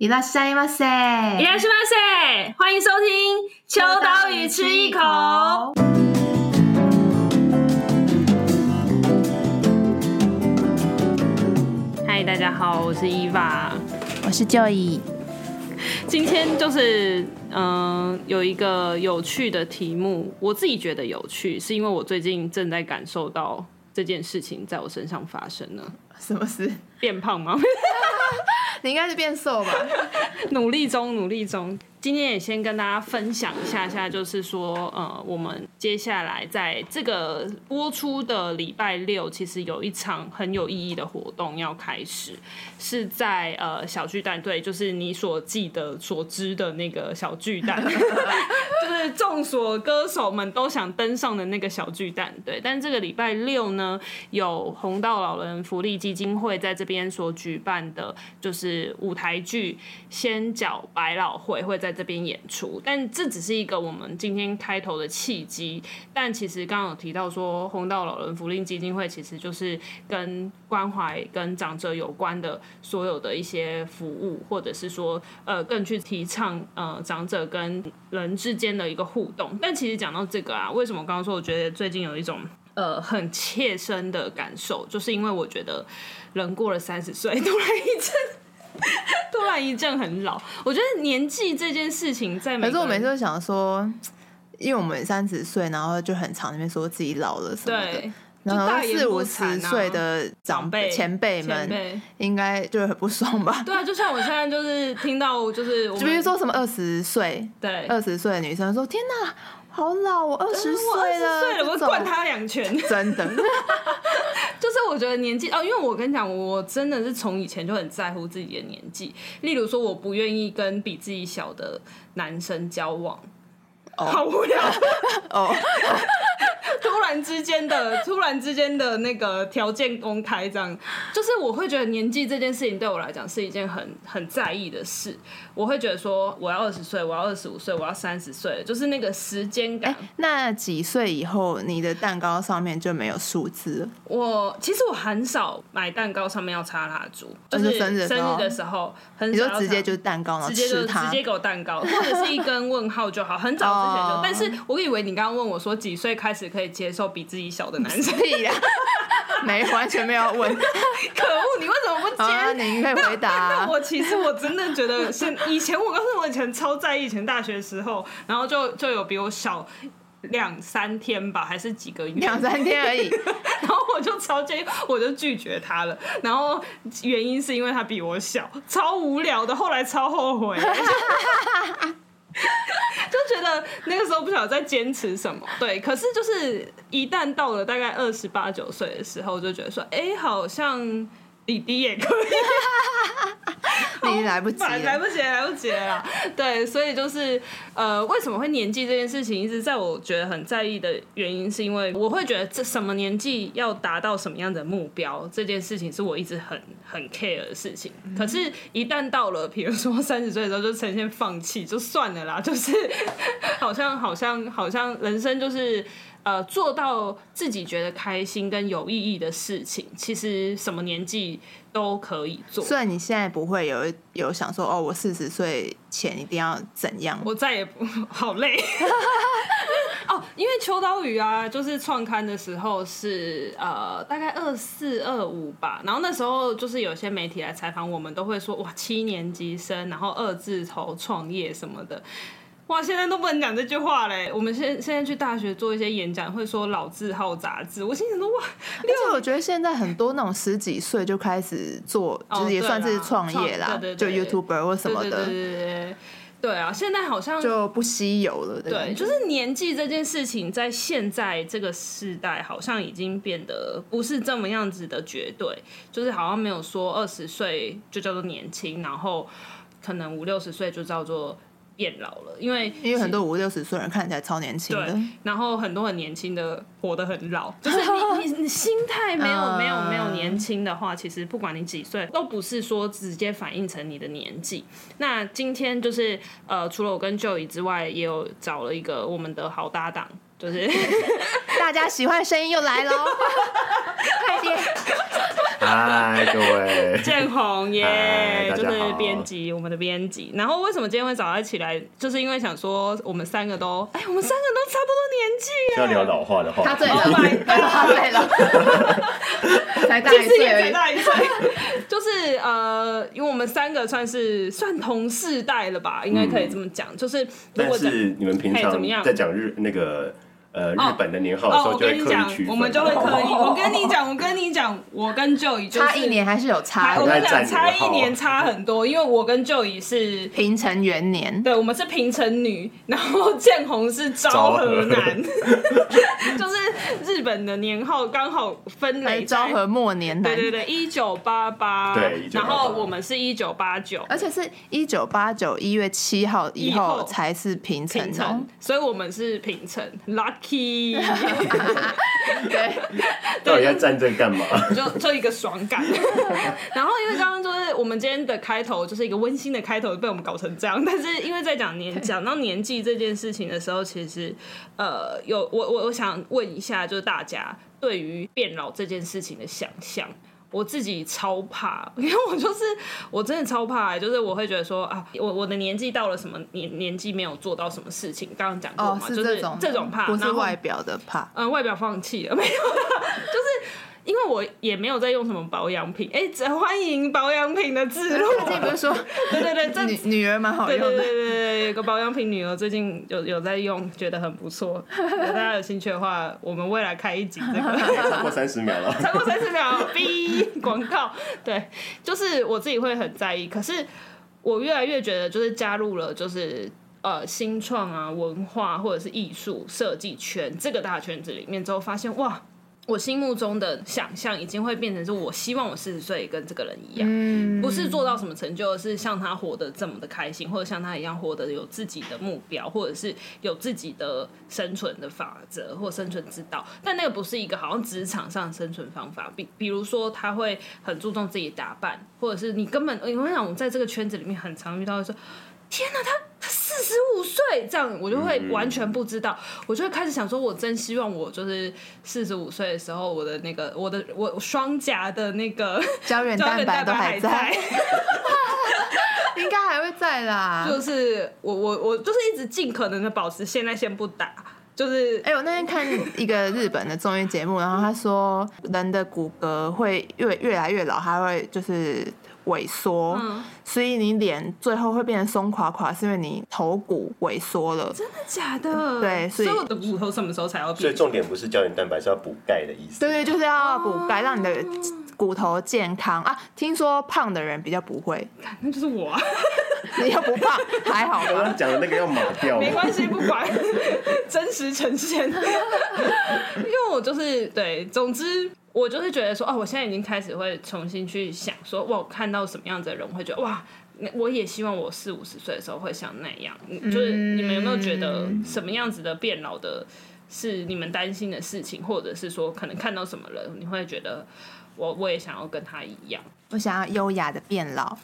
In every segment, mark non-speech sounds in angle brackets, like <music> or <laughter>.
いらっしゃいませ，いらっしゃいませ，欢迎收听《秋刀鱼吃一口》。嗨，大家好，我是伊娃，我是 Joy。今天就是嗯、呃，有一个有趣的题目，我自己觉得有趣，是因为我最近正在感受到这件事情在我身上发生了。什么事？变胖吗？ <laughs> 你应该是变瘦吧？<laughs> 努力中，努力中。今天也先跟大家分享一下下，就是说，呃，我们接下来在这个播出的礼拜六，其实有一场很有意义的活动要开始，是在呃小巨蛋，对，就是你所记得、所知的那个小巨蛋，<laughs> 就是众所歌手们都想登上的那个小巨蛋，对。但这个礼拜六呢，有红道老人福利基金会在这边所举办的，就是舞台剧《仙脚百老汇》会在。这边演出，但这只是一个我们今天开头的契机。但其实刚刚有提到说，红道老人福利基金会其实就是跟关怀跟长者有关的所有的一些服务，或者是说呃更去提倡呃长者跟人之间的一个互动。但其实讲到这个啊，为什么刚刚说我觉得最近有一种呃很切身的感受，就是因为我觉得人过了三十岁，突然一阵。<laughs> 突然一阵很老，我觉得年纪这件事情在每，可是我每次都想说，因为我们三十岁，然后就很常那边说自己老了什么的，然后四五十岁的长辈前辈们应该就会很不爽吧？对啊，就像我现在就是听到就是，就比如说什么二十岁，对二十岁的女生说：“天哪！”好老，我二十岁了，我灌他两拳，<laughs> 真的。<laughs> 就是我觉得年纪哦，因为我跟你讲，我真的是从以前就很在乎自己的年纪。例如说，我不愿意跟比自己小的男生交往，哦、好无聊 <laughs> 哦。<laughs> 突然之间的，突然之间的那个条件公开，这样就是我会觉得年纪这件事情对我来讲是一件很很在意的事。我会觉得说，我要二十岁，我要二十五岁，我要三十岁，就是那个时间感。欸，那几岁以后，你的蛋糕上面就没有数字了？我其实我很少买蛋糕上面要插蜡烛，就是生日生日的时候，很少。你就直接就是蛋糕，直接就直接给我蛋糕，或者是一根问号就好。很早之前就，但是我以为你刚刚问我说几岁开始可以接受比自己小的男生？<laughs> 没，完全没有问。<laughs> 可恶，你为什么不接？啊、你可以回答、啊。那我其实我真的觉得现。以前我告诉我以前超在意，以前大学的时候，然后就就有比我小两三天吧，还是几个月，两三天而已。<laughs> 然后我就超介意，我就拒绝他了。然后原因是因为他比我小，超无聊的。后来超后悔，<laughs> 就觉得那个时候不晓得在坚持什么。对，可是就是一旦到了大概二十八九岁的时候，就觉得说，哎，好像。弟弟也可以，<laughs> 你来不及，<laughs> 来不及，来不及了。<laughs> 对，所以就是呃，为什么会年纪这件事情一直在我觉得很在意的原因，是因为我会觉得这什么年纪要达到什么样的目标，这件事情是我一直很很 care 的事情。可是，一旦到了，比如说三十岁的时候，就呈现放弃，就算了啦，就是好像好像好像人生就是。呃，做到自己觉得开心跟有意义的事情，其实什么年纪都可以做。虽然你现在不会有有想说，哦，我四十岁前一定要怎样？我再也不好累。<laughs> 哦，因为秋刀鱼啊，就是创刊的时候是呃大概二四二五吧，然后那时候就是有些媒体来采访我们，都会说哇七年级生，然后二字头创业什么的。哇，现在都不能讲这句话嘞！我们现现在去大学做一些演讲，会说老字号杂志。我心想说哇，而且我觉得现在很多那种十几岁就开始做，哦、就是也算是创业啦，对对对，就 YouTuber 或什么的。对对对，对，对，对啊，现在好像就不稀有了。对，就是年纪这件事情，在现在这个时代，好像已经变得不是这么样子的绝对，就是好像没有说二十岁就叫做年轻，然后可能五六十岁就叫做。变老了，因为因为很多五六十岁人看起来超年轻的，然后很多很年轻的活得很老，就是你 <laughs> 你你心态没有、uh、没有没有年轻的话，其实不管你几岁，都不是说直接反映成你的年纪。那今天就是呃，除了我跟 Joey 之外，也有找了一个我们的好搭档，就是 <laughs> 大家喜欢声音又来喽，<laughs> 快点。嗨，各位，建宏耶，就是编辑，我们的编辑。然后为什么今天会早上起来，就是因为想说我们三个都，哎，我们三个都差不多年纪。要聊老话的话，他最老，<laughs> 他最老，才大一岁而已，大一岁。就是呃，因为我们三个算是算同世代了吧，应该可以这么讲。就是如果是你们平常在讲日那个。呃，日本的年号的时候就会刻意区分，我们就会刻意。我跟你讲，我跟你讲，我跟舅姨就差一年还是有差。我跟你讲，差一年差很多，因为我跟 Joey 是平成元年，对，我们是平成女，然后建宏是昭和男，就是日本的年号刚好分雷昭和末年男，对对对，一九八八，对，然后我们是一九八九，而且是一九八九一月七号以后才是平成，平成所以我们是平成 lucky。<laughs> <laughs> 对，到底要站这干嘛？<laughs> 就就一个爽感。然后因为刚刚就是我们今天的开头就是一个温馨的开头，被我们搞成这样。但是因为在讲年讲到年纪这件事情的时候，其实呃，有我我我想问一下，就是大家对于变老这件事情的想象。我自己超怕，因为我就是我真的超怕，就是我会觉得说啊，我我的年纪到了什么年年纪没有做到什么事情，刚刚讲过嘛，哦、是就是这种怕，不是外表的怕，嗯，外表放弃了没有，就是。因为我也没有在用什么保养品，哎，欢迎保养品的置入。<laughs> 最近不是说，对对对，这女女儿蛮好用的。对对对对，有个保养品女儿最近有有在用，觉得很不错。大家有兴趣的话，我们未来开一集这个。超过三十秒了。超过三十秒，B 广告。对，就是我自己会很在意，可是我越来越觉得，就是加入了就是呃新创啊、文化或者是艺术设计圈这个大圈子里面之后，发现哇。我心目中的想象已经会变成是我希望我四十岁跟这个人一样，嗯、不是做到什么成就，是像他活得这么的开心，或者像他一样活得有自己的目标，或者是有自己的生存的法则或生存之道。但那个不是一个好像职场上的生存方法，比比如说他会很注重自己打扮，或者是你根本我想我在这个圈子里面很常遇到说。天哪，他十五岁，这样我就会完全不知道，嗯、我就会开始想说，我真希望我就是四十五岁的时候，我的那个我的我双颊的那个 <laughs> <laughs> 胶原蛋白都还在，<laughs> 应该还会在啦。就是我我我就是一直尽可能的保持现在先不打，就是哎、欸，我那天看一个日本的综艺节目，然后他说人的骨骼会越越来越老，还会就是。萎缩，嗯、所以你脸最后会变成松垮垮，是因为你头骨萎缩了。真的假的？对，所以，所以我的骨头什么时候才要变？所以重点不是胶原蛋白，是要补钙的意思。对对，就是要补钙，让你的骨头健康啊。听说胖的人比较不会，那就是我、啊。你又不怕，还好。我刚刚讲的那个要抹掉。没关系，不管，<laughs> 真实呈现。<laughs> 因为我就是对，总之。我就是觉得说，哦，我现在已经开始会重新去想说，哇，我看到什么样子的人，我会觉得哇，我也希望我四五十岁的时候会像那样。就是你们有没有觉得什么样子的变老的是你们担心的事情，或者是说可能看到什么人，你会觉得我我也想要跟他一样，我想要优雅的变老，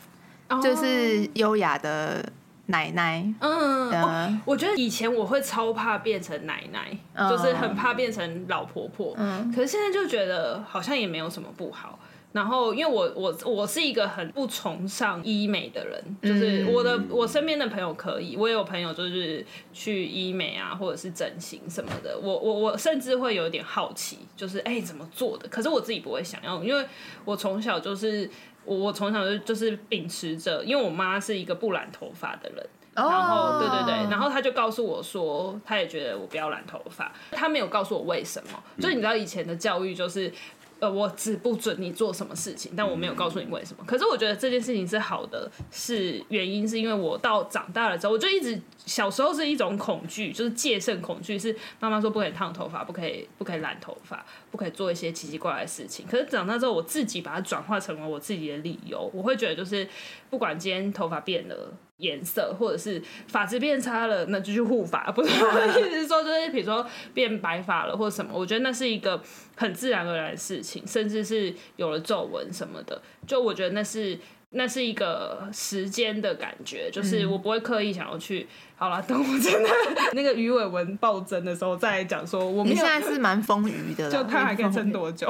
就是优雅的。奶奶，嗯，哦，我觉得以前我会超怕变成奶奶，嗯、就是很怕变成老婆婆。嗯，可是现在就觉得好像也没有什么不好。然后，因为我我我是一个很不崇尚医美的人，就是我的我身边的朋友可以，我也有朋友就是去医美啊，或者是整形什么的。我我我甚至会有点好奇，就是哎、欸、怎么做的？可是我自己不会想要，因为我从小就是。我我从小就就是秉持着，因为我妈是一个不染头发的人，然后对对对，然后她就告诉我说，她也觉得我不要染头发，她没有告诉我为什么，就是你知道以前的教育就是。呃，我只不准你做什么事情，但我没有告诉你为什么。可是我觉得这件事情是好的，是原因是因为我到长大了之后，我就一直小时候是一种恐惧，就是戒慎恐惧，是妈妈说不可以烫头发，不可以不可以染头发，不可以做一些奇奇怪怪的事情。可是长大之后，我自己把它转化成为我自己的理由，我会觉得就是不管今天头发变了。颜色，或者是发质变差了，那就去护发，不是？<laughs> 意思是说，就是比如说变白发了或者什么，我觉得那是一个很自然而然的事情，甚至是有了皱纹什么的，就我觉得那是那是一个时间的感觉，就是我不会刻意想要去。嗯、好了，等我真的 <laughs> 那个鱼尾纹暴增的时候再来讲说，我们现在是蛮丰腴的，<laughs> 就看还可以撑多久，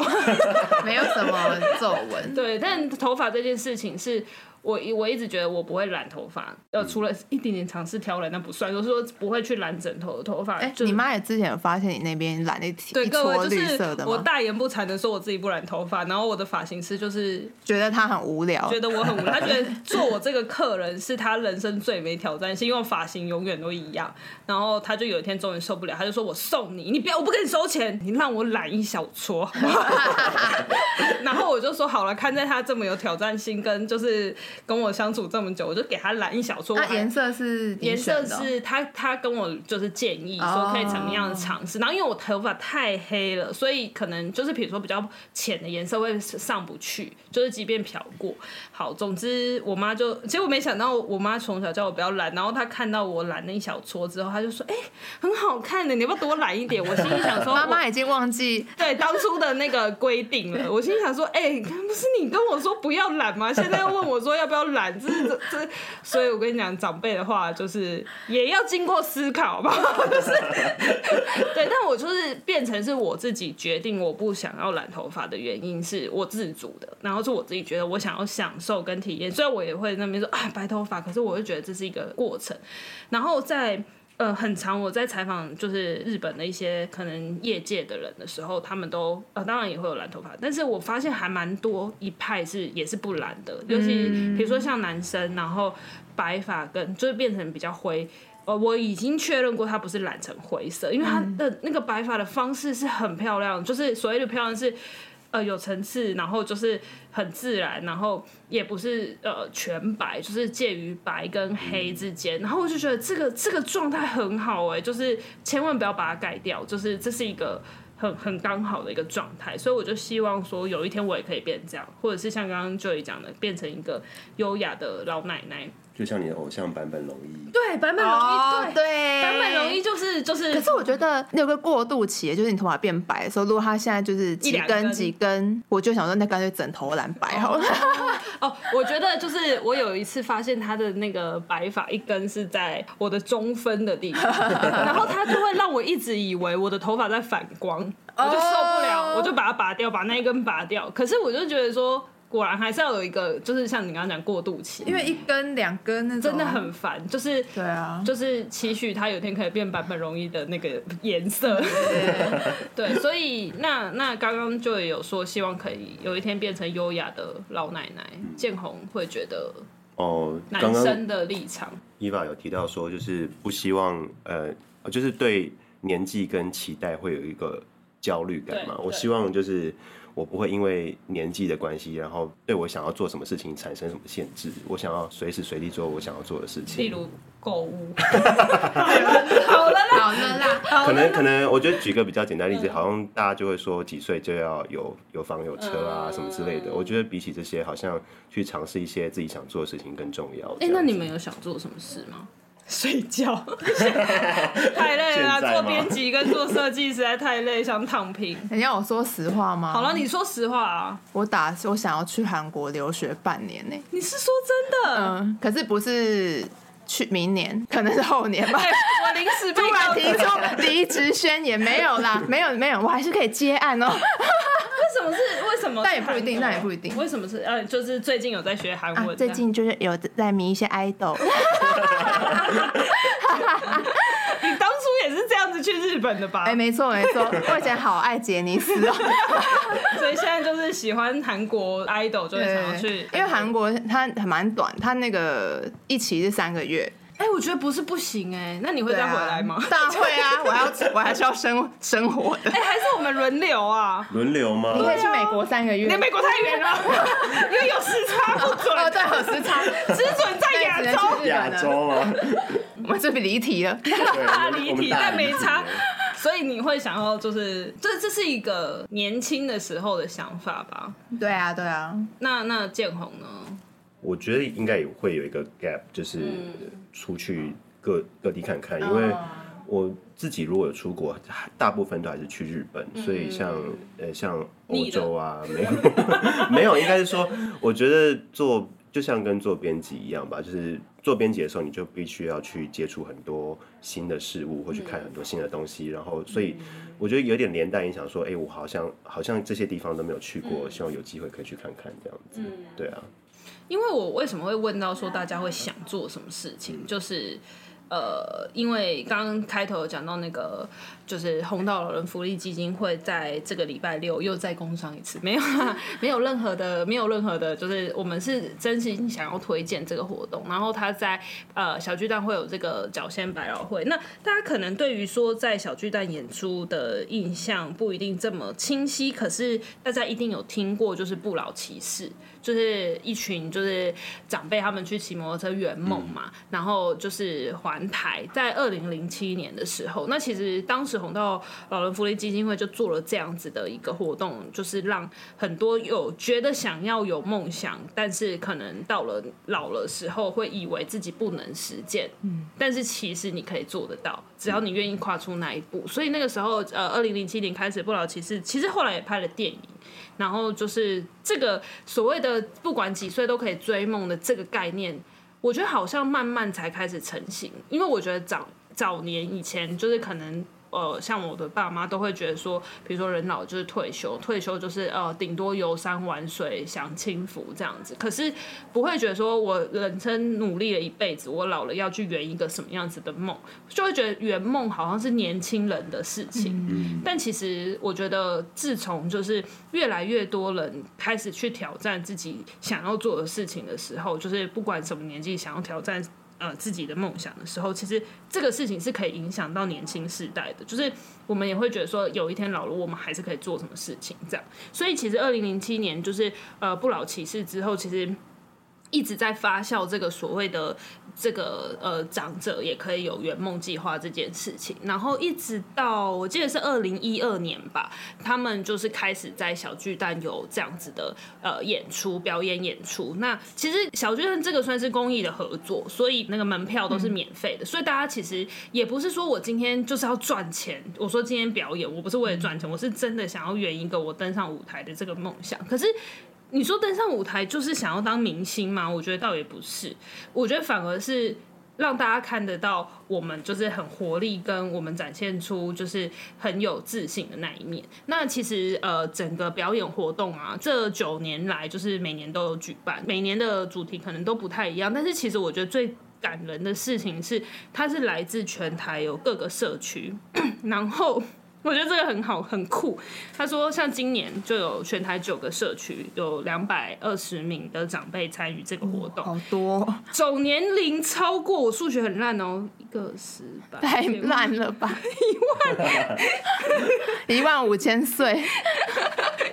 没有什么皱纹。对，但头发这件事情是。我我一直觉得我不会染头发，呃，除了一点点尝试挑染，那不算。就是说不会去染整头的头发。哎、欸，你妈也之前有发现你那边染那对一撮绿色的吗？我大言不惭的说我自己不染头发，然后我的发型师就是觉得他很无聊，觉得我很无聊，<laughs> 他觉得做我这个客人是他人生最没挑战性，因为发型永远都一样。然后他就有一天终于受不了，他就说：“我送你，你不要，我不跟你收钱，你让我染一小撮。<laughs> ”然后我就说：“好了，看在他这么有挑战性，跟就是跟我相处这。”么久，我就给他染一小撮。那颜色是颜色是他他跟我就是建议说可以怎么样尝试。Oh. 然后因为我头发太黑了，所以可能就是比如说比较浅的颜色会上不去，就是即便漂过。好，总之我妈就结果没想到，我妈从小叫我不要染，然后她看到我染了一小撮之后，她就说：“哎、欸，很好看的，你要不要多染一点？”我心里想说，妈妈已经忘记对当初的那个规定了。我心里想说：“哎、欸，不是你跟我说不要染吗？现在又问我说要不要染，这是。”这，所以我跟你讲，长辈的话就是也要经过思考吧，<laughs> 就是对。但我就是变成是我自己决定，我不想要染头发的原因是我自主的，然后是我自己觉得我想要享受跟体验。虽然我也会那边说啊白头发，可是我就觉得这是一个过程。然后在。呃，很常我在采访就是日本的一些可能业界的人的时候，他们都呃，当然也会有染头发，但是我发现还蛮多一派是也是不染的，尤其比如说像男生，然后白发跟就是变成比较灰，呃，我已经确认过他不是染成灰色，因为他的那个白发的方式是很漂亮，就是所谓的漂亮是。呃，有层次，然后就是很自然，然后也不是呃全白，就是介于白跟黑之间。然后我就觉得这个这个状态很好哎，就是千万不要把它改掉，就是这是一个很很刚好的一个状态。所以我就希望说，有一天我也可以变这样，或者是像刚刚 Joy 讲的，变成一个优雅的老奶奶。就像你的偶像版本龙一，对，版本龙一，oh, 对，对，坂本龙一就是就是。可是我觉得你有个过渡期，就是你头发变白的时候，如果他现在就是几根几根，我就想说那干脆整头染白好了。哦、oh, oh, oh,，我觉得就是我有一次发现他的那个白发一根是在我的中分的地方，然后他就会让我一直以为我的头发在反光，我就受不了，我就把它拔掉，把那一根拔掉。可是我就觉得说。果然还是要有一个，就是像你刚刚讲过渡期，因为一根两根那种。真的很烦，就是对啊，就是期许他有天可以变版本容易的那个颜色，对，<laughs> 所以那那刚刚就有说希望可以有一天变成优雅的老奶奶，建宏会觉得哦，男生的立场，伊娃有提到说就是不希望呃，就是对年纪跟期待会有一个焦虑感嘛，我希望就是。我不会因为年纪的关系，然后对我想要做什么事情产生什么限制。我想要随时随地做我想要做的事情，例如购物。<laughs> 好了啦，好了啦。可能可能，我觉得举个比较简单的例子，好像大家就会说几岁就要有有房有车啊什么之类的。我觉得比起这些，好像去尝试一些自己想做的事情更重要。哎，那你们有想做什么事吗？<laughs> 睡觉，<laughs> 太累了。做编辑跟做设计实在太累，想躺平。你要我说实话吗？好了，你说实话啊。我打，我想要去韩国留学半年呢。你是说真的？嗯，可是不是去明年，可能是后年吧。我临时 <laughs> 突然提出离职宣言，没有啦，没有没有，我还是可以接案哦。为什么是为什么？但也不一定，那也不一定。为什么是呃，就是最近有在学韩文，最近就是有在迷一些 idol。<laughs> 你当初也是这样子去日本的吧？哎，没错没错，我以前好爱杰尼斯哦，所以现在就是喜欢韩国 idol，就会想要去。因为韩国它还蛮短，它那个一期是三个月。哎、欸，我觉得不是不行哎、欸，那你会再回来吗？<laughs> 当然会啊，我还要我还是要生 <laughs> 生活的。哎、欸，还是我们轮流啊？轮流吗？你可以去美国三个月。你美国太远了，<laughs> 因为有时差不准。哦，对，有时差，只准在亚洲。亚洲吗？我们这边离题了，大离题，但没差。所以你会想要，就是这这是一个年轻的时候的想法吧？对啊，对啊。那那建宏呢？我觉得应该也会有一个 gap，就是出去各各地看看，因为我自己如果有出国，大部分都还是去日本，所以像呃像欧洲啊，没有 <laughs> 没有，应该是说，我觉得做就像跟做编辑一样吧，就是做编辑的时候，你就必须要去接触很多新的事物，或去看很多新的东西，然后所以我觉得有点连带影响，说，哎、欸，我好像好像这些地方都没有去过，希望有机会可以去看看这样子。对啊，因为我为什么会问到说大家会想做什么事情，就是。呃，因为刚刚开头讲到那个，就是红道老人福利基金会在这个礼拜六又再工商一次，没有啦，没有任何的，没有任何的，就是我们是真心想要推荐这个活动。然后他在呃小巨蛋会有这个脚仙百老汇，那大家可能对于说在小巨蛋演出的印象不一定这么清晰，可是大家一定有听过，就是不老骑士。就是一群就是长辈，他们去骑摩托车圆梦嘛，然后就是环台，在二零零七年的时候，那其实当时红到老人福利基金会就做了这样子的一个活动，就是让很多有觉得想要有梦想，但是可能到了老了时候会以为自己不能实践，嗯，但是其实你可以做得到，只要你愿意跨出那一步。所以那个时候，呃，二零零七年开始，不老骑士其实后来也拍了电影。然后就是这个所谓的不管几岁都可以追梦的这个概念，我觉得好像慢慢才开始成型，因为我觉得早早年以前就是可能。呃，像我的爸妈都会觉得说，比如说人老就是退休，退休就是呃，顶多游山玩水、享清福这样子。可是不会觉得说我人生努力了一辈子，我老了要去圆一个什么样子的梦，就会觉得圆梦好像是年轻人的事情。嗯。但其实我觉得，自从就是越来越多人开始去挑战自己想要做的事情的时候，就是不管什么年纪想要挑战。呃，自己的梦想的时候，其实这个事情是可以影响到年轻世代的。就是我们也会觉得说，有一天老了，我们还是可以做什么事情这样。所以其实二零零七年就是呃不老骑士之后，其实。一直在发酵这个所谓的这个呃长者也可以有圆梦计划这件事情，然后一直到我记得是二零一二年吧，他们就是开始在小巨蛋有这样子的呃演出表演演出。那其实小巨蛋这个算是公益的合作，所以那个门票都是免费的，所以大家其实也不是说我今天就是要赚钱。我说今天表演，我不是为了赚钱，我是真的想要圆一个我登上舞台的这个梦想。可是。你说登上舞台就是想要当明星吗？我觉得倒也不是，我觉得反而是让大家看得到我们就是很活力，跟我们展现出就是很有自信的那一面。那其实呃，整个表演活动啊，这九年来就是每年都有举办，每年的主题可能都不太一样，但是其实我觉得最感人的事情是，它是来自全台有各个社区，然后。我觉得这个很好，很酷。他说，像今年就有全台九个社区，有两百二十名的长辈参与这个活动，好多。总年龄超过，我数学很烂哦，一个十百，太烂了吧？<laughs> 一万，<laughs> 一万五千岁。<laughs>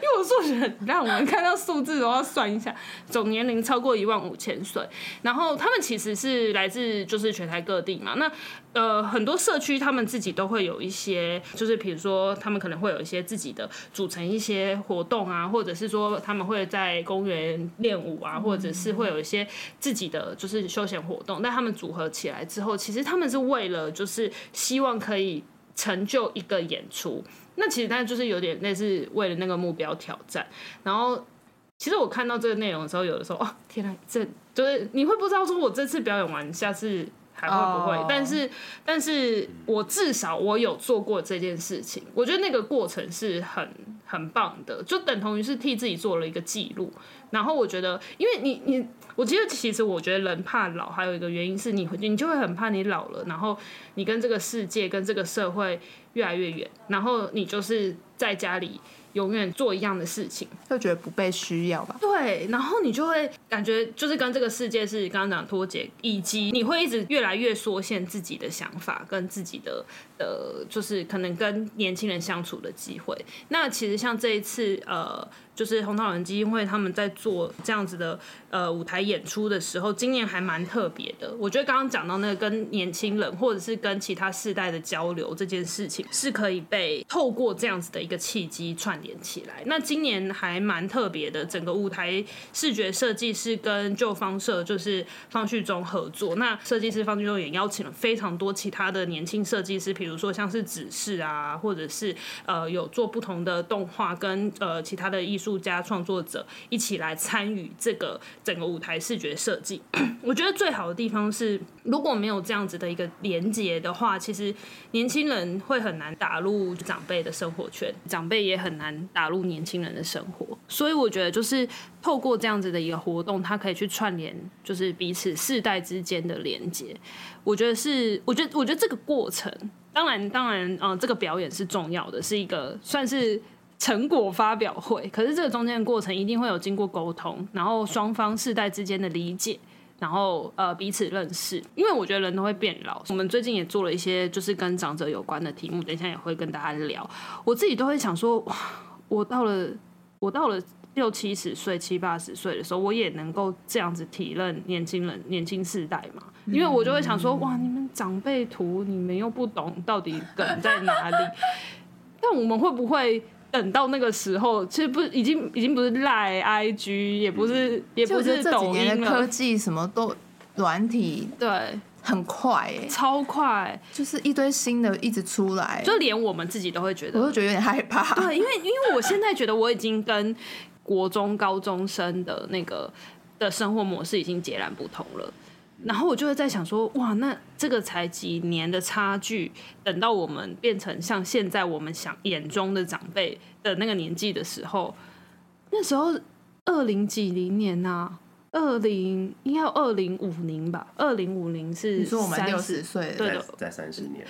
因为我数学很烂，我们看到数字都要算一下。总年龄超过一万五千岁，然后他们其实是来自就是全台各地嘛。那呃，很多社区他们自己都会有一些，就是比如说他们可能会有一些自己的组成一些活动啊，或者是说他们会在公园练舞啊，或者是会有一些自己的就是休闲活动。但他们组合起来之后，其实他们是为了就是希望可以成就一个演出。那其实他就是有点类似为了那个目标挑战。然后其实我看到这个内容的时候，有的时候哦，天哪，这就是你会不知道说我这次表演完，下次。还会不会？Oh. 但是，但是我至少我有做过这件事情。我觉得那个过程是很很棒的，就等同于是替自己做了一个记录。然后我觉得，因为你你，我觉得其实我觉得人怕老，还有一个原因是你你就会很怕你老了，然后你跟这个世界跟这个社会越来越远，然后你就是在家里。永远做一样的事情，就觉得不被需要吧？对，然后你就会感觉就是跟这个世界是刚刚讲脱节，以及你会一直越来越缩限自己的想法跟自己的呃，就是可能跟年轻人相处的机会。那其实像这一次呃。就是红桃人基金会他们在做这样子的呃舞台演出的时候，今年还蛮特别的。我觉得刚刚讲到那个跟年轻人或者是跟其他世代的交流这件事情，是可以被透过这样子的一个契机串联起来。那今年还蛮特别的，整个舞台视觉设计是跟旧方社就是方旭中合作。那设计师方旭中也邀请了非常多其他的年轻设计师，比如说像是指示啊，或者是呃有做不同的动画跟呃其他的艺术。家、创作者一起来参与这个整个舞台视觉设计。<clears throat> 我觉得最好的地方是，如果没有这样子的一个连接的话，其实年轻人会很难打入长辈的生活圈，长辈也很难打入年轻人的生活。所以我觉得，就是透过这样子的一个活动，它可以去串联，就是彼此世代之间的连接。我觉得是，我觉得，我觉得这个过程，当然，当然，嗯、这个表演是重要的，是一个算是成果发表会。可是这个中间的过程一定会有经过沟通，然后双方世代之间的理解，然后呃彼此认识。因为我觉得人都会变老，我们最近也做了一些就是跟长者有关的题目，等一下也会跟大家聊。我自己都会想说，哇，我到了，我到了。六七十岁、七八十岁的时候，我也能够这样子体认年轻人、年轻世代嘛？因为我就会想说，哇，你们长辈图，你们又不懂到底梗在哪里。但我们会不会等到那个时候，其实不是已经已经不是赖 IG，也不是也不是抖音的科技什么都软体，对，很快哎，超快，就是一堆新的一直出来，就连我们自己都会觉得，我都觉得有点害怕。对，因为因为我现在觉得我已经跟国中高中生的那个的生活模式已经截然不同了，然后我就会在想说，哇，那这个才几年的差距，等到我们变成像现在我们想眼中的长辈的那个年纪的时候，那时候二零几零年呐、啊，二零应该要二零五零吧，二零五零是你说我们六十岁，对的，在三十年，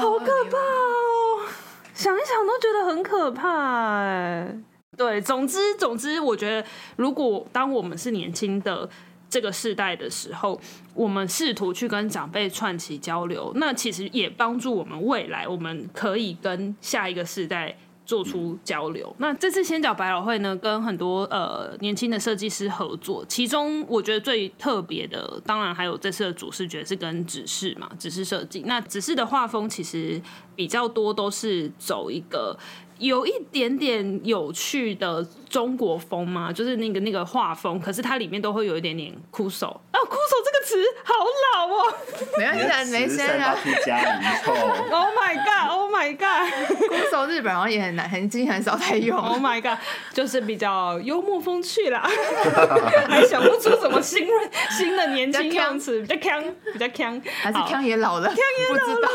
好可怕哦，想一想都觉得很可怕哎。对，总之总之，我觉得如果当我们是年轻的这个世代的时候，我们试图去跟长辈串起交流，那其实也帮助我们未来，我们可以跟下一个世代做出交流。那这次仙脚百老汇呢，跟很多呃年轻的设计师合作，其中我觉得最特别的，当然还有这次的主视觉是跟指示嘛，指示设计。那指示的画风其实比较多都是走一个。有一点点有趣的中国风嘛，就是那个那个画风，可是它里面都会有一点点枯手啊，酷手这个词好老哦，<laughs> 没关系，没事啊。Oh my god，Oh my god，酷手日本好像也很难，很近很少在用。Oh my god，就是比较幽默风趣啦，<laughs> 还想不出什么新新的年轻样词，比较锵，比较锵，还是锵也老了，锵也老了。啦，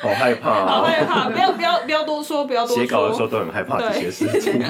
好害怕，好害怕，不要不要不要多说，不要多说。有的时候都很害怕这些事情。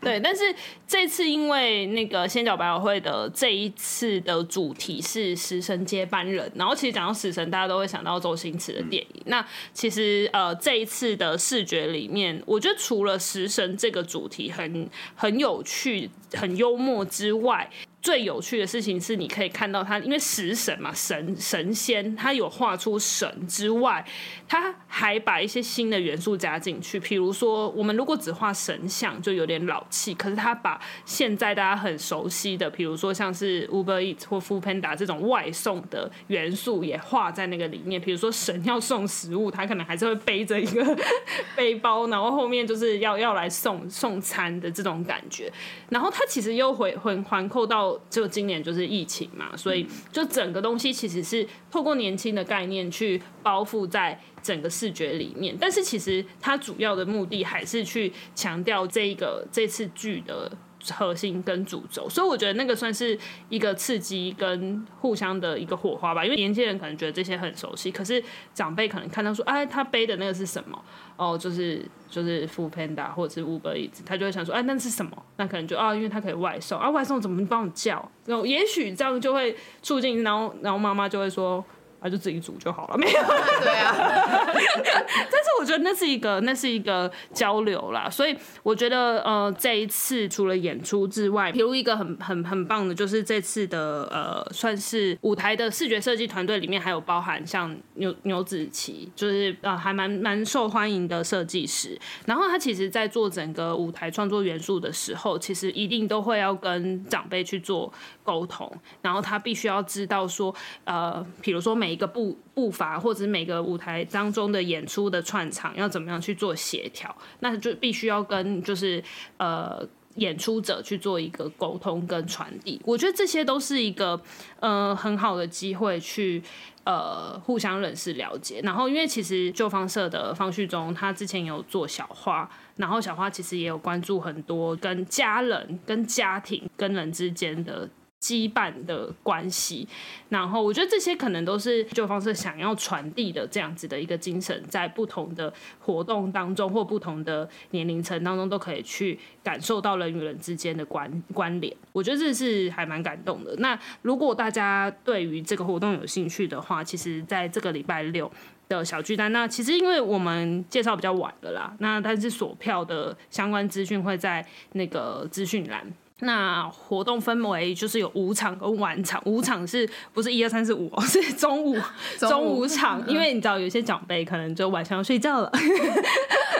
对，但是这次因为那个仙角百老汇的这一次的主题是食神接班人，然后其实讲到食神，大家都会想到周星驰的电影。嗯、那其实呃这一次的视觉里面，我觉得除了食神这个主题很很有趣、很幽默之外，最有趣的事情是，你可以看到他，因为食神嘛，神神仙，他有画出神之外，他还把一些新的元素加进去。比如说，我们如果只画神像，就有点老气。可是他把现在大家很熟悉的，比如说像是 Uber Eats 或 Foodpanda 这种外送的元素，也画在那个里面。比如说，神要送食物，他可能还是会背着一个 <laughs> 背包，然后后面就是要要来送送餐的这种感觉。然后他其实又回回环扣到。就今年就是疫情嘛，所以就整个东西其实是透过年轻的概念去包覆在整个视觉里面，但是其实它主要的目的还是去强调这个这次剧的核心跟主轴，所以我觉得那个算是一个刺激跟互相的一个火花吧。因为年轻人可能觉得这些很熟悉，可是长辈可能看到说，哎，他背的那个是什么？哦，就是就是 f o o Panda 或者是 Uber Eats，他就会想说，哎，那是什么？那可能就啊，因为他可以外送啊，外送怎么帮我叫？然后也许这样就会促进，然后然后妈妈就会说。啊，就自己煮就好了，没有。对啊，但是我觉得那是一个，那是一个交流啦。所以我觉得，呃，这一次除了演出之外，比如一个很很很棒的，就是这次的呃，算是舞台的视觉设计团队里面还有包含像牛牛子琪，就是呃还蛮蛮受欢迎的设计师。然后他其实在做整个舞台创作元素的时候，其实一定都会要跟长辈去做沟通，然后他必须要知道说，呃，比如说每一个步步伐，或者每个舞台当中的演出的串场要怎么样去做协调，那就必须要跟就是呃演出者去做一个沟通跟传递。我觉得这些都是一个呃很好的机会去呃互相认识了解。然后因为其实旧方社的方旭中，他之前有做小花，然后小花其实也有关注很多跟家人、跟家庭、跟人之间的。羁绊的关系，然后我觉得这些可能都是旧方社想要传递的这样子的一个精神，在不同的活动当中或不同的年龄层当中都可以去感受到人与人之间的关关联。我觉得这是还蛮感动的。那如果大家对于这个活动有兴趣的话，其实在这个礼拜六的小巨蛋，那其实因为我们介绍比较晚了啦，那但是锁票的相关资讯会在那个资讯栏。那活动分为就是有午场跟晚场，午场是不是一二三四五？<laughs> 是 <laughs> 中午中午场，因为你知道有些长辈可能就晚上要睡觉了。<laughs>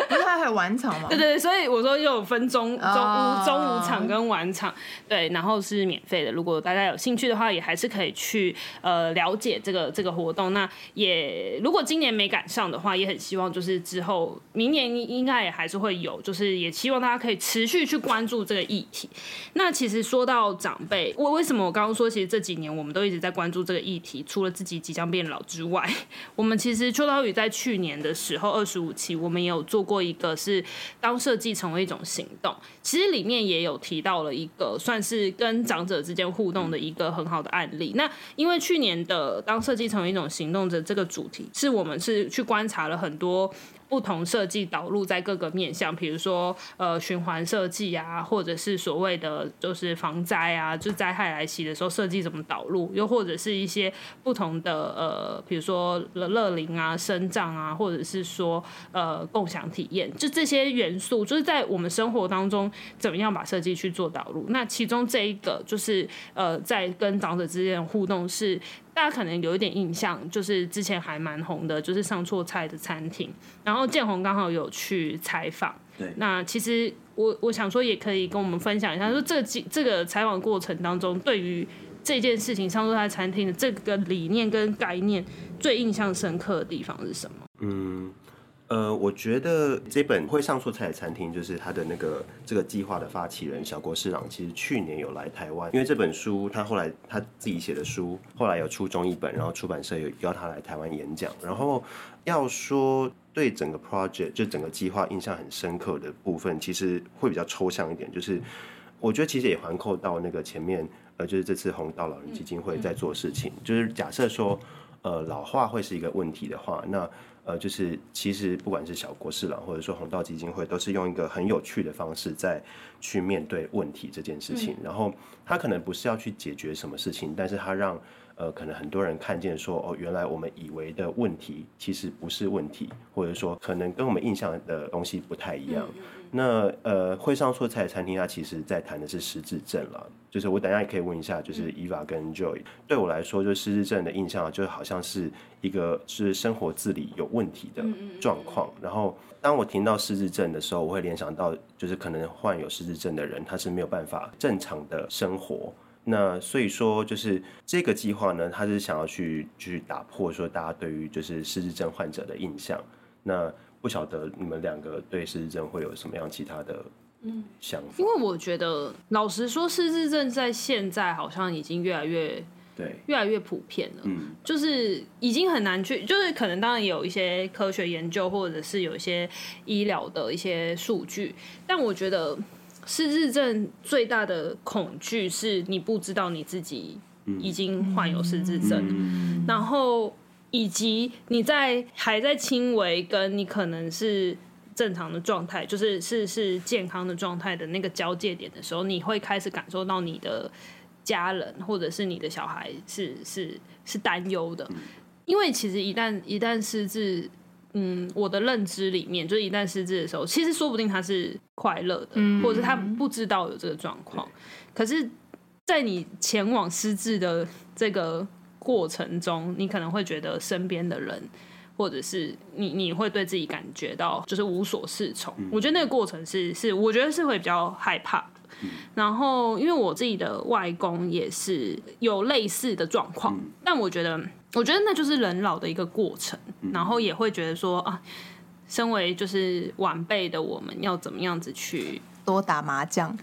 不是他还有晚场吗？对对对，所以我说又有分中中午中午场跟晚场，对，然后是免费的。如果大家有兴趣的话，也还是可以去呃了解这个这个活动。那也如果今年没赶上的话，也很希望就是之后明年应该也还是会有，就是也希望大家可以持续去关注这个议题。那其实说到长辈，我为什么我刚刚说，其实这几年我们都一直在关注这个议题，除了自己即将变老之外，我们其实秋刀鱼在去年的时候二十五期，我们也有做过一个是当设计成为一种行动，其实里面也有提到了一个算是跟长者之间互动的一个很好的案例。那因为去年的当设计成为一种行动的这个主题，是我们是去观察了很多。不同设计导入在各个面向，比如说呃循环设计啊，或者是所谓的就是防灾啊，就灾害来袭的时候设计怎么导入，又或者是一些不同的呃，比如说乐乐林啊、生长啊，或者是说呃共享体验，就这些元素，就是在我们生活当中怎么样把设计去做导入。那其中这一个就是呃在跟长者之间的互动是。大家可能有一点印象，就是之前还蛮红的，就是上错菜的餐厅。然后建宏刚好有去采访，对。那其实我我想说，也可以跟我们分享一下，说这个这个采访过程当中，对于这件事情上错菜餐厅的这个理念跟概念，最印象深刻的地方是什么？嗯。呃，我觉得这本会上错菜的餐厅，就是他的那个这个计划的发起人小国市朗，其实去年有来台湾，因为这本书他后来他自己写的书，后来有出中译本，然后出版社有邀他来台湾演讲。然后要说对整个 project 就整个计划印象很深刻的部分，其实会比较抽象一点，就是我觉得其实也环扣到那个前面，呃，就是这次红道老人基金会在做事情，就是假设说，呃，老化会是一个问题的话，那。呃，就是其实不管是小国市郎或者说红道基金会，都是用一个很有趣的方式在去面对问题这件事情。然后他可能不是要去解决什么事情，但是他让呃可能很多人看见说，哦，原来我们以为的问题其实不是问题，或者说可能跟我们印象的东西不太一样。那呃，会上说菜的餐厅，它其实在谈的是失智症了。就是我等下也可以问一下，就是 Eva 跟 Joy，对我来说，就失智症的印象就好像是一个是生活自理有问题的状况。然后当我听到失智症的时候，我会联想到，就是可能患有失智症的人，他是没有办法正常的生活。那所以说，就是这个计划呢，他是想要去去打破说大家对于就是失智症患者的印象。那不晓得你们两个对失智症会有什么样其他的嗯想法？因为我觉得，老实说，失智症在现在好像已经越来越对，越来越普遍了。嗯，就是已经很难去，就是可能当然有一些科学研究，或者是有一些医疗的一些数据，但我觉得失智症最大的恐惧是你不知道你自己已经患有失智症，嗯，然后。以及你在还在轻微跟你可能是正常的状态，就是是是健康的状态的那个交界点的时候，你会开始感受到你的家人或者是你的小孩是是是担忧的，因为其实一旦一旦失智，嗯，我的认知里面就是一旦失智的时候，其实说不定他是快乐的，或者是他不知道有这个状况，可是，在你前往失智的这个。过程中，你可能会觉得身边的人，或者是你，你会对自己感觉到就是无所适从。嗯。我觉得那个过程是是，我觉得是会比较害怕。嗯。然后，因为我自己的外公也是有类似的状况，嗯。但我觉得，我觉得那就是人老的一个过程。嗯。然后也会觉得说啊，身为就是晚辈的我们要怎么样子去。多打麻将。<laughs>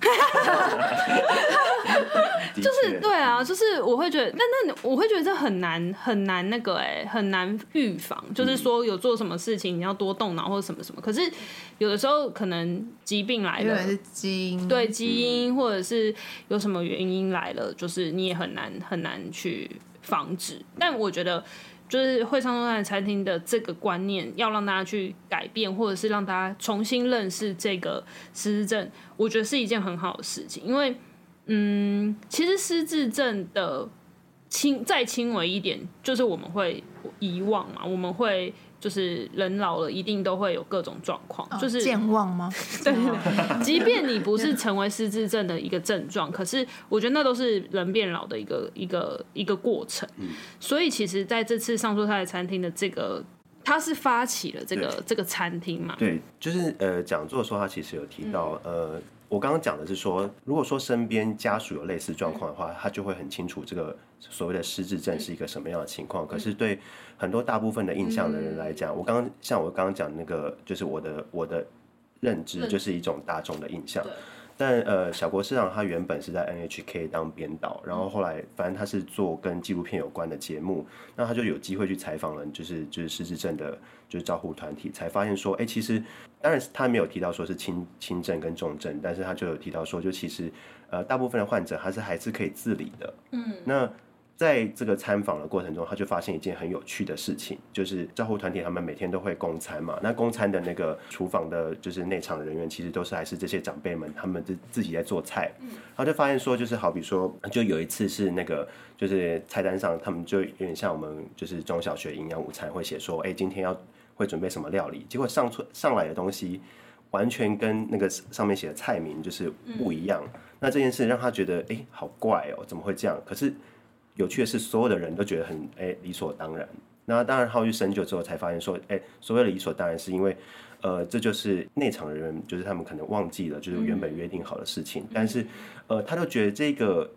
就是对啊，就是我会觉得，但那我会觉得这很难很难那个哎、欸，很难预防。就是说有做什么事情你要多动脑或者什么什么。可是有的时候可能疾病来了，是基因对基因，或者是有什么原因来了，就是你也很难很难去防止。但我觉得。就是会上中餐餐厅的这个观念，要让大家去改变，或者是让大家重新认识这个失智症，我觉得是一件很好的事情。因为，嗯，其实失智症的轻再轻微一点，就是我们会遗忘嘛，我们会。就是人老了，一定都会有各种状况，哦、就是健忘吗？<laughs> 对，<laughs> 即便你不是成为失智症的一个症状，可是我觉得那都是人变老的一个一个一个过程。嗯、所以其实在这次上桌菜餐厅的这个，他是发起了这个这个餐厅嘛？对，就是呃讲座的时候，他其实有提到、嗯、呃。我刚刚讲的是说，如果说身边家属有类似状况的话，他就会很清楚这个所谓的失智症是一个什么样的情况。可是对很多大部分的印象的人来讲，我刚刚像我刚刚讲的那个，就是我的我的认知就是一种大众的印象。但呃，小国市长他原本是在 NHK 当编导，然后后来反正他是做跟纪录片有关的节目，那他就有机会去采访了，就是就是失智症的，就是照护团体，才发现说，哎、欸，其实当然他没有提到说是轻轻症跟重症，但是他就有提到说，就其实呃大部分的患者他是还是可以自理的，嗯，那。在这个参访的过程中，他就发现一件很有趣的事情，就是照护团体他们每天都会供餐嘛。那供餐的那个厨房的，就是内场的人员，其实都是还是这些长辈们，他们自自己在做菜。然后就发现说，就是好比说，就有一次是那个，就是菜单上他们就有点像我们就是中小学营养午餐会写说，哎，今天要会准备什么料理，结果上出上来的东西完全跟那个上面写的菜名就是不一样。那这件事让他觉得，哎，好怪哦，怎么会这样？可是。有趣的是，所有的人都觉得很哎、欸、理所当然。那当然，浩去深究之后才发现说，哎、欸，所谓的理所当然是因为，呃，这就是内场的人，就是他们可能忘记了，就是原本约定好的事情。嗯、但是，呃，他就觉得这个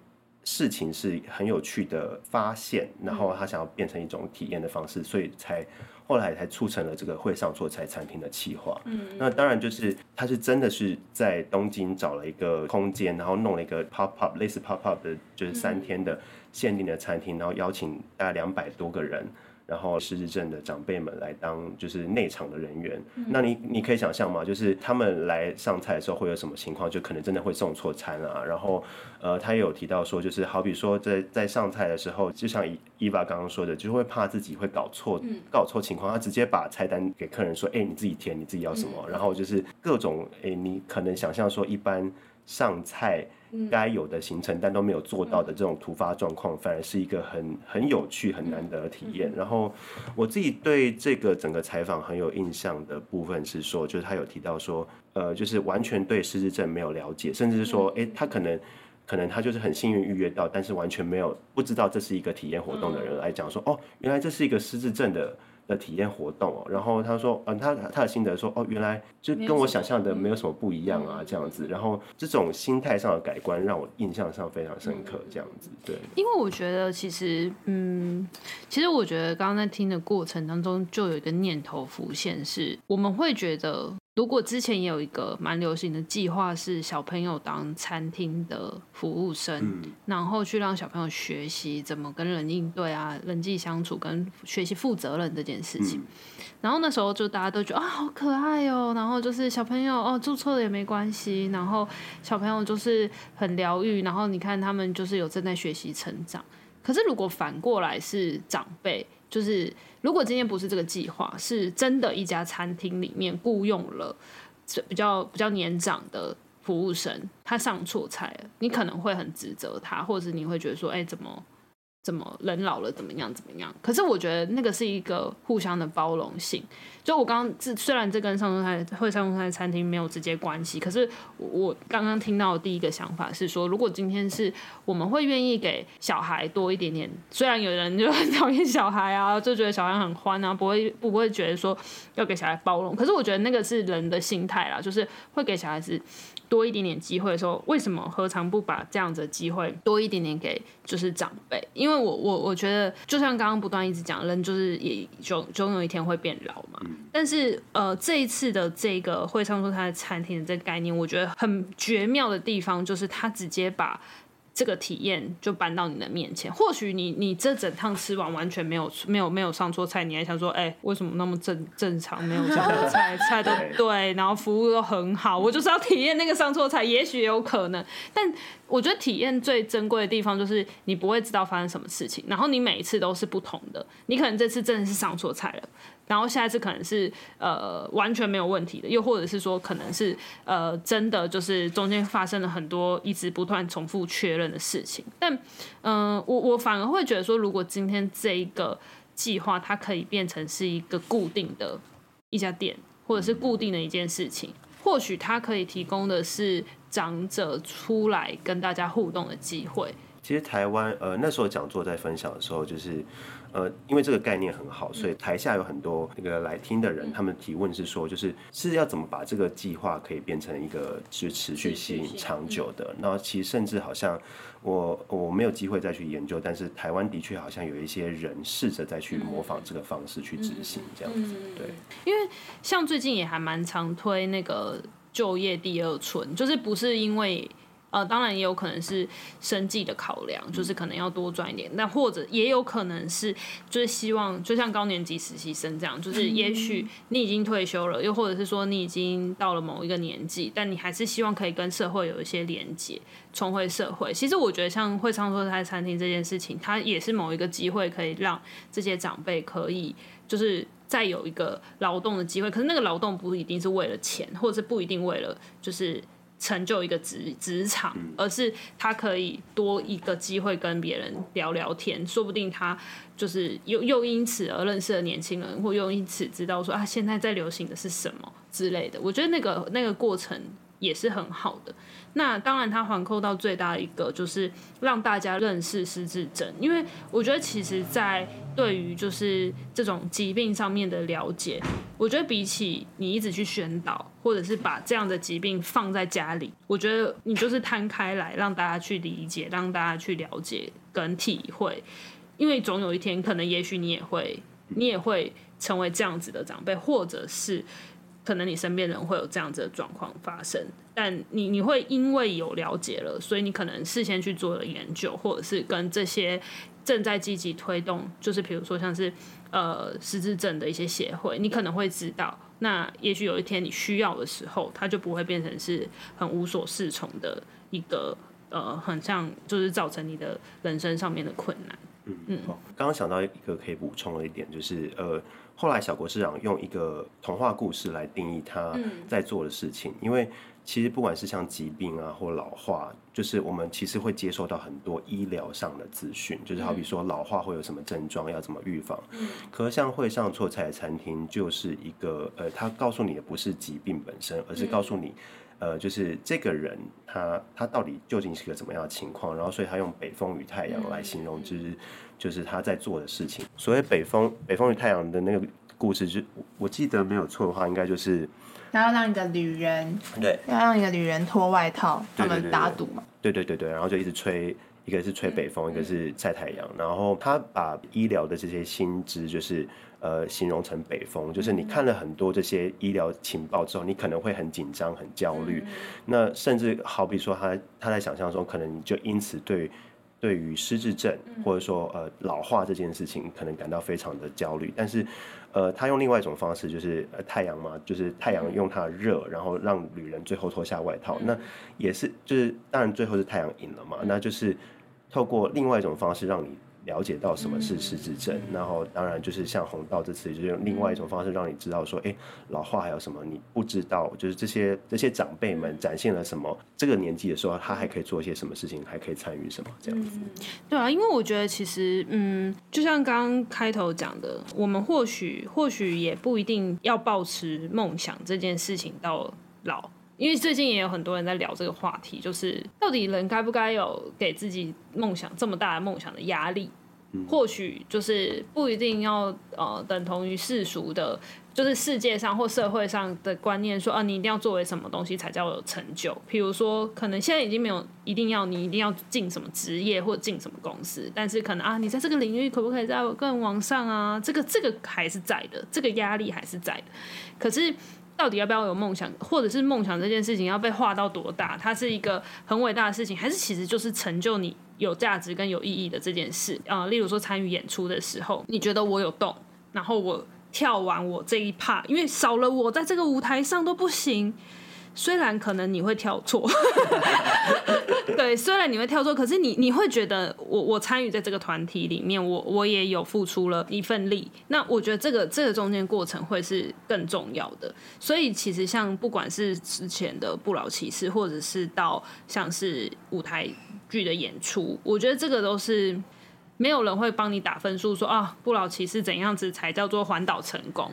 事情是很有趣的发现，然后他想要变成一种体验的方式，所以才后来才促成了这个会上做菜餐厅的企划。嗯，那当然就是他是真的是在东京找了一个空间，然后弄了一个 pop up 类似 pop up 的，就是三天的。限定的餐厅，然后邀请大概两百多个人，然后失智症的长辈们来当就是内场的人员。嗯、那你你可以想象吗？就是他们来上菜的时候会有什么情况？就可能真的会送错餐啊。然后呃，他也有提到说，就是好比说在在上菜的时候，就像伊伊娃刚刚说的，就会怕自己会搞错，搞错情况，他直接把菜单给客人说：“哎、欸，你自己填，你自己要什么。嗯”然后就是各种哎、欸，你可能想象说一般上菜。该有的行程，但都没有做到的这种突发状况，反而是一个很很有趣、很难得的体验。然后我自己对这个整个采访很有印象的部分是说，就是他有提到说，呃，就是完全对失智症没有了解，甚至是说，哎，他可能可能他就是很幸运预约到，但是完全没有不知道这是一个体验活动的人来讲说，哦，原来这是一个失智症的。的体验活动哦，然后他说，嗯，他他的心得说，哦，原来就跟我想象的没有什么不一样啊，这样子。然后这种心态上的改观让我印象上非常深刻，这样子。对，因为我觉得其实，嗯，其实我觉得刚刚在听的过程当中，就有一个念头浮现，是我们会觉得。如果之前也有一个蛮流行的计划，是小朋友当餐厅的服务生，嗯、然后去让小朋友学习怎么跟人应对啊，人际相处，跟学习负责任这件事情。嗯、然后那时候就大家都觉得啊，好可爱哦。然后就是小朋友哦，做错了也没关系。然后小朋友就是很疗愈。然后你看他们就是有正在学习成长。可是如果反过来是长辈。就是，如果今天不是这个计划，是真的一家餐厅里面雇佣了比较比较年长的服务生，他上错菜了，你可能会很指责他，或者你会觉得说，哎、怎么？怎么人老了怎么样怎么样？可是我觉得那个是一个互相的包容性。就我刚刚这虽然这跟上中菜会上中菜餐厅没有直接关系，可是我刚刚听到的第一个想法是说，如果今天是我们会愿意给小孩多一点点，虽然有人就很讨厌小孩啊，就觉得小孩很欢啊，不会不会觉得说要给小孩包容。可是我觉得那个是人的心态啦，就是会给小孩子。多一点点机会的时候，为什么何尝不把这样子的机会多一点点给就是长辈？因因为我我我觉得，就像刚刚不断一直讲，人就是也总总有一天会变老嘛。嗯、但是呃，这一次的这个会唱出他的餐厅的这个概念，我觉得很绝妙的地方就是他直接把。这个体验就搬到你的面前，或许你你这整趟吃完完全没有没有没有上错菜，你还想说，哎，为什么那么正正常没有上错菜，<laughs> 菜都对，然后服务都很好，我就是要体验那个上错菜，也许有可能，但我觉得体验最珍贵的地方就是你不会知道发生什么事情，然后你每一次都是不同的，你可能这次真的是上错菜了。然后下一次可能是呃完全没有问题的，又或者是说可能是呃真的就是中间发生了很多一直不断重复确认的事情。但嗯、我我反而会觉得说，如果今天这一个计划它可以变成是一个固定的一家店，或者是固定的一件事情，或许它可以提供的是长者出来跟大家互动的机会。其实台湾呃那时候讲座在分享的时候就是。呃，因为这个概念很好，所以台下有很多那个来听的人，他们提问是说，就是是要怎么把这个计划可以变成一个是持续性、长久的。然后其实甚至好像我我没有机会再去研究，但是台湾的确好像有一些人试着再去模仿这个方式去执行这样子。对，因为像最近也还蛮常推那个就业第二春，就是不是因为。呃，当然也有可能是生计的考量，就是可能要多赚一点。那或者也有可能是，就是希望，就像高年级实习生这样，就是也许你已经退休了，又或者是说你已经到了某一个年纪，但你还是希望可以跟社会有一些连接，重回社会。其实我觉得，像会唱错菜餐厅这件事情，它也是某一个机会，可以让这些长辈可以就是再有一个劳动的机会。可是那个劳动不一定是为了钱，或者是不一定为了就是。成就一个职职场，而是他可以多一个机会跟别人聊聊天，说不定他就是又又因此而认识了年轻人，或又因此知道说啊，现在在流行的是什么之类的。我觉得那个那个过程也是很好的。那当然，它环扣到最大一个就是让大家认识失智症，因为我觉得其实，在对于就是这种疾病上面的了解，我觉得比起你一直去宣导，或者是把这样的疾病放在家里，我觉得你就是摊开来让大家去理解，让大家去了解跟体会，因为总有一天，可能也许你也会，你也会成为这样子的长辈，或者是。可能你身边人会有这样子的状况发生，但你你会因为有了解了，所以你可能事先去做了研究，或者是跟这些正在积极推动，就是比如说像是呃失智症的一些协会，你可能会知道，那也许有一天你需要的时候，它就不会变成是很无所适从的一个呃，很像就是造成你的人生上面的困难。嗯嗯，刚刚想到一个可以补充的一点，就是呃。后来，小国市长用一个童话故事来定义他在做的事情。因为其实不管是像疾病啊或老化，就是我们其实会接受到很多医疗上的资讯，就是好比说老化会有什么症状，要怎么预防。嗯可是像会上错菜的餐厅就是一个呃，他告诉你的不是疾病本身，而是告诉你。呃，就是这个人他他到底究竟是个怎么样的情况？然后，所以他用北风与太阳来形容，就是就是他在做的事情。所谓北风北风与太阳的那个故事，就我记得没有错的话，应该就是然后让一个女人对，要让一个女人脱外套，他们打赌嘛。对对对对，然后就一直吹，一个是吹北风，一个是晒太阳。然后他把医疗的这些薪资，就是。呃，形容成北风，就是你看了很多这些医疗情报之后，你可能会很紧张、很焦虑。那甚至好比说他，他他在想象中，可能你就因此对对于失智症或者说呃老化这件事情，可能感到非常的焦虑。但是，呃，他用另外一种方式，就是呃太阳嘛，就是太阳用它的热，然后让女人最后脱下外套。那也是，就是当然最后是太阳赢了嘛。那就是透过另外一种方式让你。了解到什么是失智症，然后当然就是像红道这次，就是用另外一种方式让你知道说，哎，老化还有什么你不知道，就是这些这些长辈们展现了什么，这个年纪的时候他还可以做一些什么事情，还可以参与什么这样子。对啊，因为我觉得其实，嗯，就像刚刚开头讲的，我们或许或许也不一定要保持梦想这件事情到老，因为最近也有很多人在聊这个话题，就是到底人该不该有给自己梦想这么大的梦想的压力？或许就是不一定要呃等同于世俗的就是世界上或社会上的观念说，啊，你一定要作为什么东西才叫有成就。譬如说，可能现在已经没有一定要你一定要进什么职业或进什么公司，但是可能啊，你在这个领域可不可以再更往上啊？这个这个还是在的，这个压力还是在的。可是到底要不要有梦想，或者是梦想这件事情要被画到多大？它是一个很伟大的事情，还是其实就是成就你有价值跟有意义的这件事啊？例如说参与演出的时候，你觉得我有动，然后我。跳完我这一 part，因为少了我在这个舞台上都不行。虽然可能你会跳错，<laughs> 对，虽然你会跳错，可是你你会觉得我我参与在这个团体里面，我我也有付出了一份力。那我觉得这个这个中间过程会是更重要的。所以其实像不管是之前的不老骑士，或者是到像是舞台剧的演出，我觉得这个都是。没有人会帮你打分数，说啊，不老骑士怎样子才叫做环岛成功？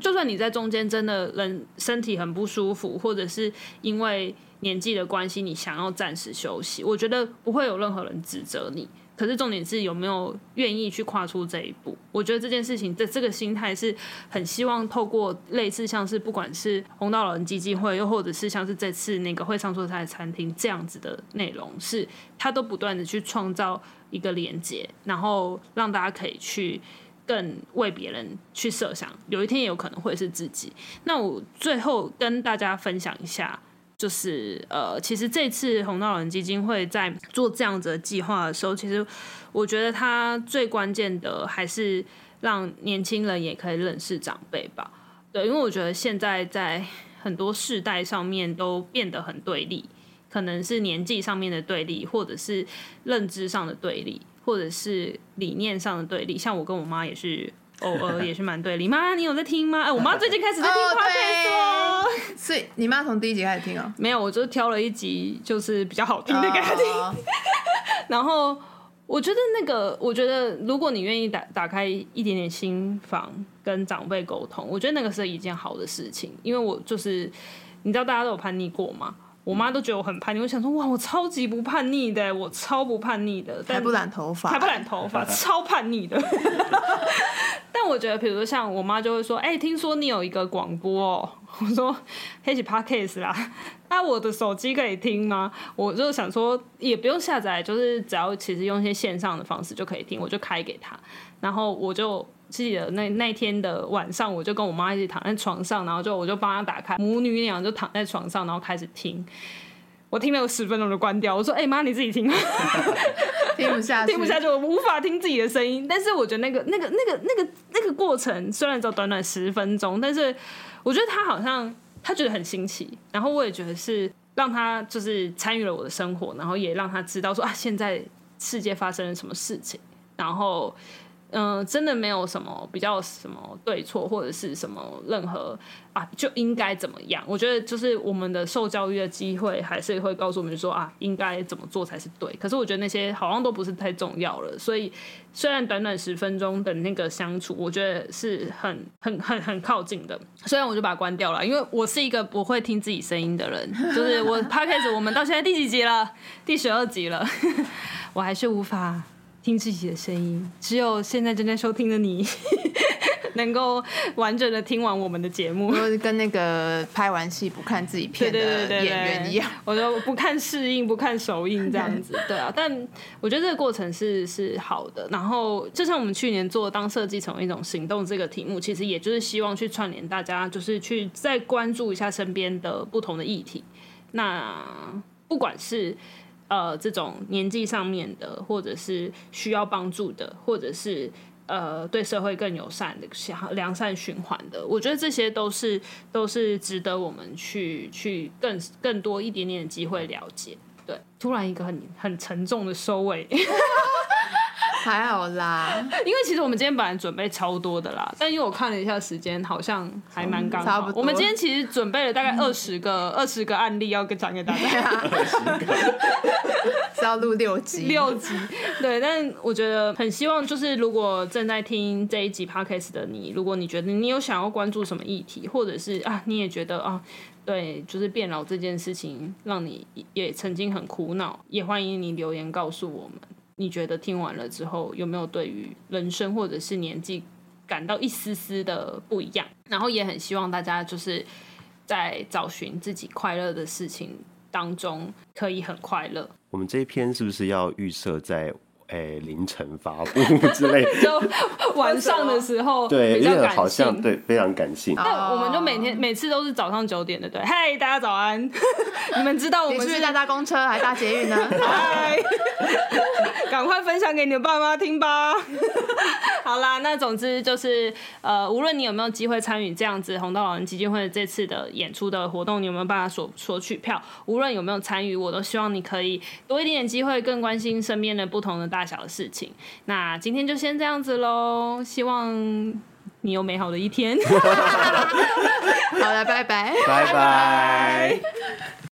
就算你在中间真的人身体很不舒服，或者是因为年纪的关系，你想要暂时休息，我觉得不会有任何人指责你。可是重点是有没有愿意去跨出这一步？我觉得这件事情的这个心态是很希望透过类似像是不管是红道老人基金会，又或者是像是这次那个会唱说菜餐厅这样子的内容，是他都不断的去创造一个连接，然后让大家可以去更为别人去设想，有一天也有可能会是自己。那我最后跟大家分享一下。就是呃，其实这次红道人基金会在做这样子的计划的时候，其实我觉得它最关键的还是让年轻人也可以认识长辈吧。对，因为我觉得现在在很多世代上面都变得很对立，可能是年纪上面的对立，或者是认知上的对立，或者是理念上的对立。像我跟我妈也是。<laughs> 偶尔也是蛮对，立妈，你有在听吗？哎、欸，我妈最近开始在听 podcast 哦。所以你妈从第一集开始听哦？<laughs> 没有，我就挑了一集，就是比较好听的给她听。Oh. <laughs> 然后我觉得那个，我觉得如果你愿意打打开一点点心房跟长辈沟通，我觉得那个是一件好的事情。因为我就是，你知道大家都有叛逆过吗？我妈都觉得我很叛逆，我想说哇，我超级不叛逆的，我超不叛逆的，还不染头发，还不染头发，超叛逆的。<laughs> 但我觉得，比如说像我妈就会说，哎、欸，听说你有一个广播哦，<laughs> 我说黑起 Podcast 啦，那我的手机可以听吗？我就想说也不用下载，就是只要其实用一些线上的方式就可以听，我就开给她，然后我就。记得那那天的晚上，我就跟我妈一起躺在床上，然后就我就帮她打开母女俩就躺在床上，然后开始听。我听了有十分钟就关掉，我说：“哎、欸、妈，你自己听。<laughs> ”听不下去，听不下去，我无法听自己的声音。但是我觉得那个那个那个那个那个过程虽然只有短短十分钟，但是我觉得他好像他觉得很新奇，然后我也觉得是让他就是参与了我的生活，然后也让他知道说啊，现在世界发生了什么事情，然后。嗯、真的没有什么比较什么对错，或者是什么任何啊就应该怎么样？我觉得就是我们的受教育的机会，还是会告诉我们说啊，应该怎么做才是对。可是我觉得那些好像都不是太重要了。所以虽然短短十分钟的那个相处，我觉得是很很很很靠近的。虽然我就把它关掉了，因为我是一个不会听自己声音的人。就是我 p o d c a s 我们到现在第几集了？第十二集了，<laughs> 我还是无法。听自己的声音，只有现在正在收听的你，<laughs> 能够完整的听完我们的节目，跟那个拍完戏不看自己片的演员一样。我就不看试映，不看首映这样子，<laughs> 对啊。但我觉得这个过程是是好的。然后，就像我们去年做“当设计成为一种行动”这个题目，其实也就是希望去串联大家，就是去再关注一下身边的不同的议题。那不管是。呃，这种年纪上面的，或者是需要帮助的，或者是呃对社会更友善的、良善循环的，我觉得这些都是都是值得我们去去更更多一点点的机会了解。对，突然一个很很沉重的收尾。<laughs> 还好啦，<laughs> 因为其实我们今天本来准备超多的啦，但因为我看了一下时间，好像还蛮刚好。差不多。我们今天其实准备了大概二十个二十、嗯、个案例要跟讲给大家。<laughs> 二十个。是要录六集。六集。对，但我觉得很希望，就是如果正在听这一集 podcast 的你，如果你觉得你有想要关注什么议题，或者是啊，你也觉得啊，对，就是变老这件事情让你也曾经很苦恼，也欢迎你留言告诉我们。你觉得听完了之后，有没有对于人生或者是年纪感到一丝丝的不一样。然后也很希望大家就是在找寻自己快乐的事情当中可以很快乐。我们这一篇是不是要预设在？凌晨发布之类的，就晚上的时候，对，因为好像对非常感性。那我们就每天每次都是早上九点的，对，嗨，大家早安。<laughs> 你们知道我们是在搭公车还是搭捷运呢？<laughs> 嗨，赶快分享给你的爸妈听吧。<laughs> 好啦，那总之就是，呃，无论你有没有机会参与这样子红道老人基金会这次的演出的活动，你有没有办法索索取票？无论有没有参与，我都希望你可以多一点点机会，更关心身边的不同的大小的事情。那今天就先这样子喽，希望你有美好的一天。<laughs> 好了，拜拜，拜拜。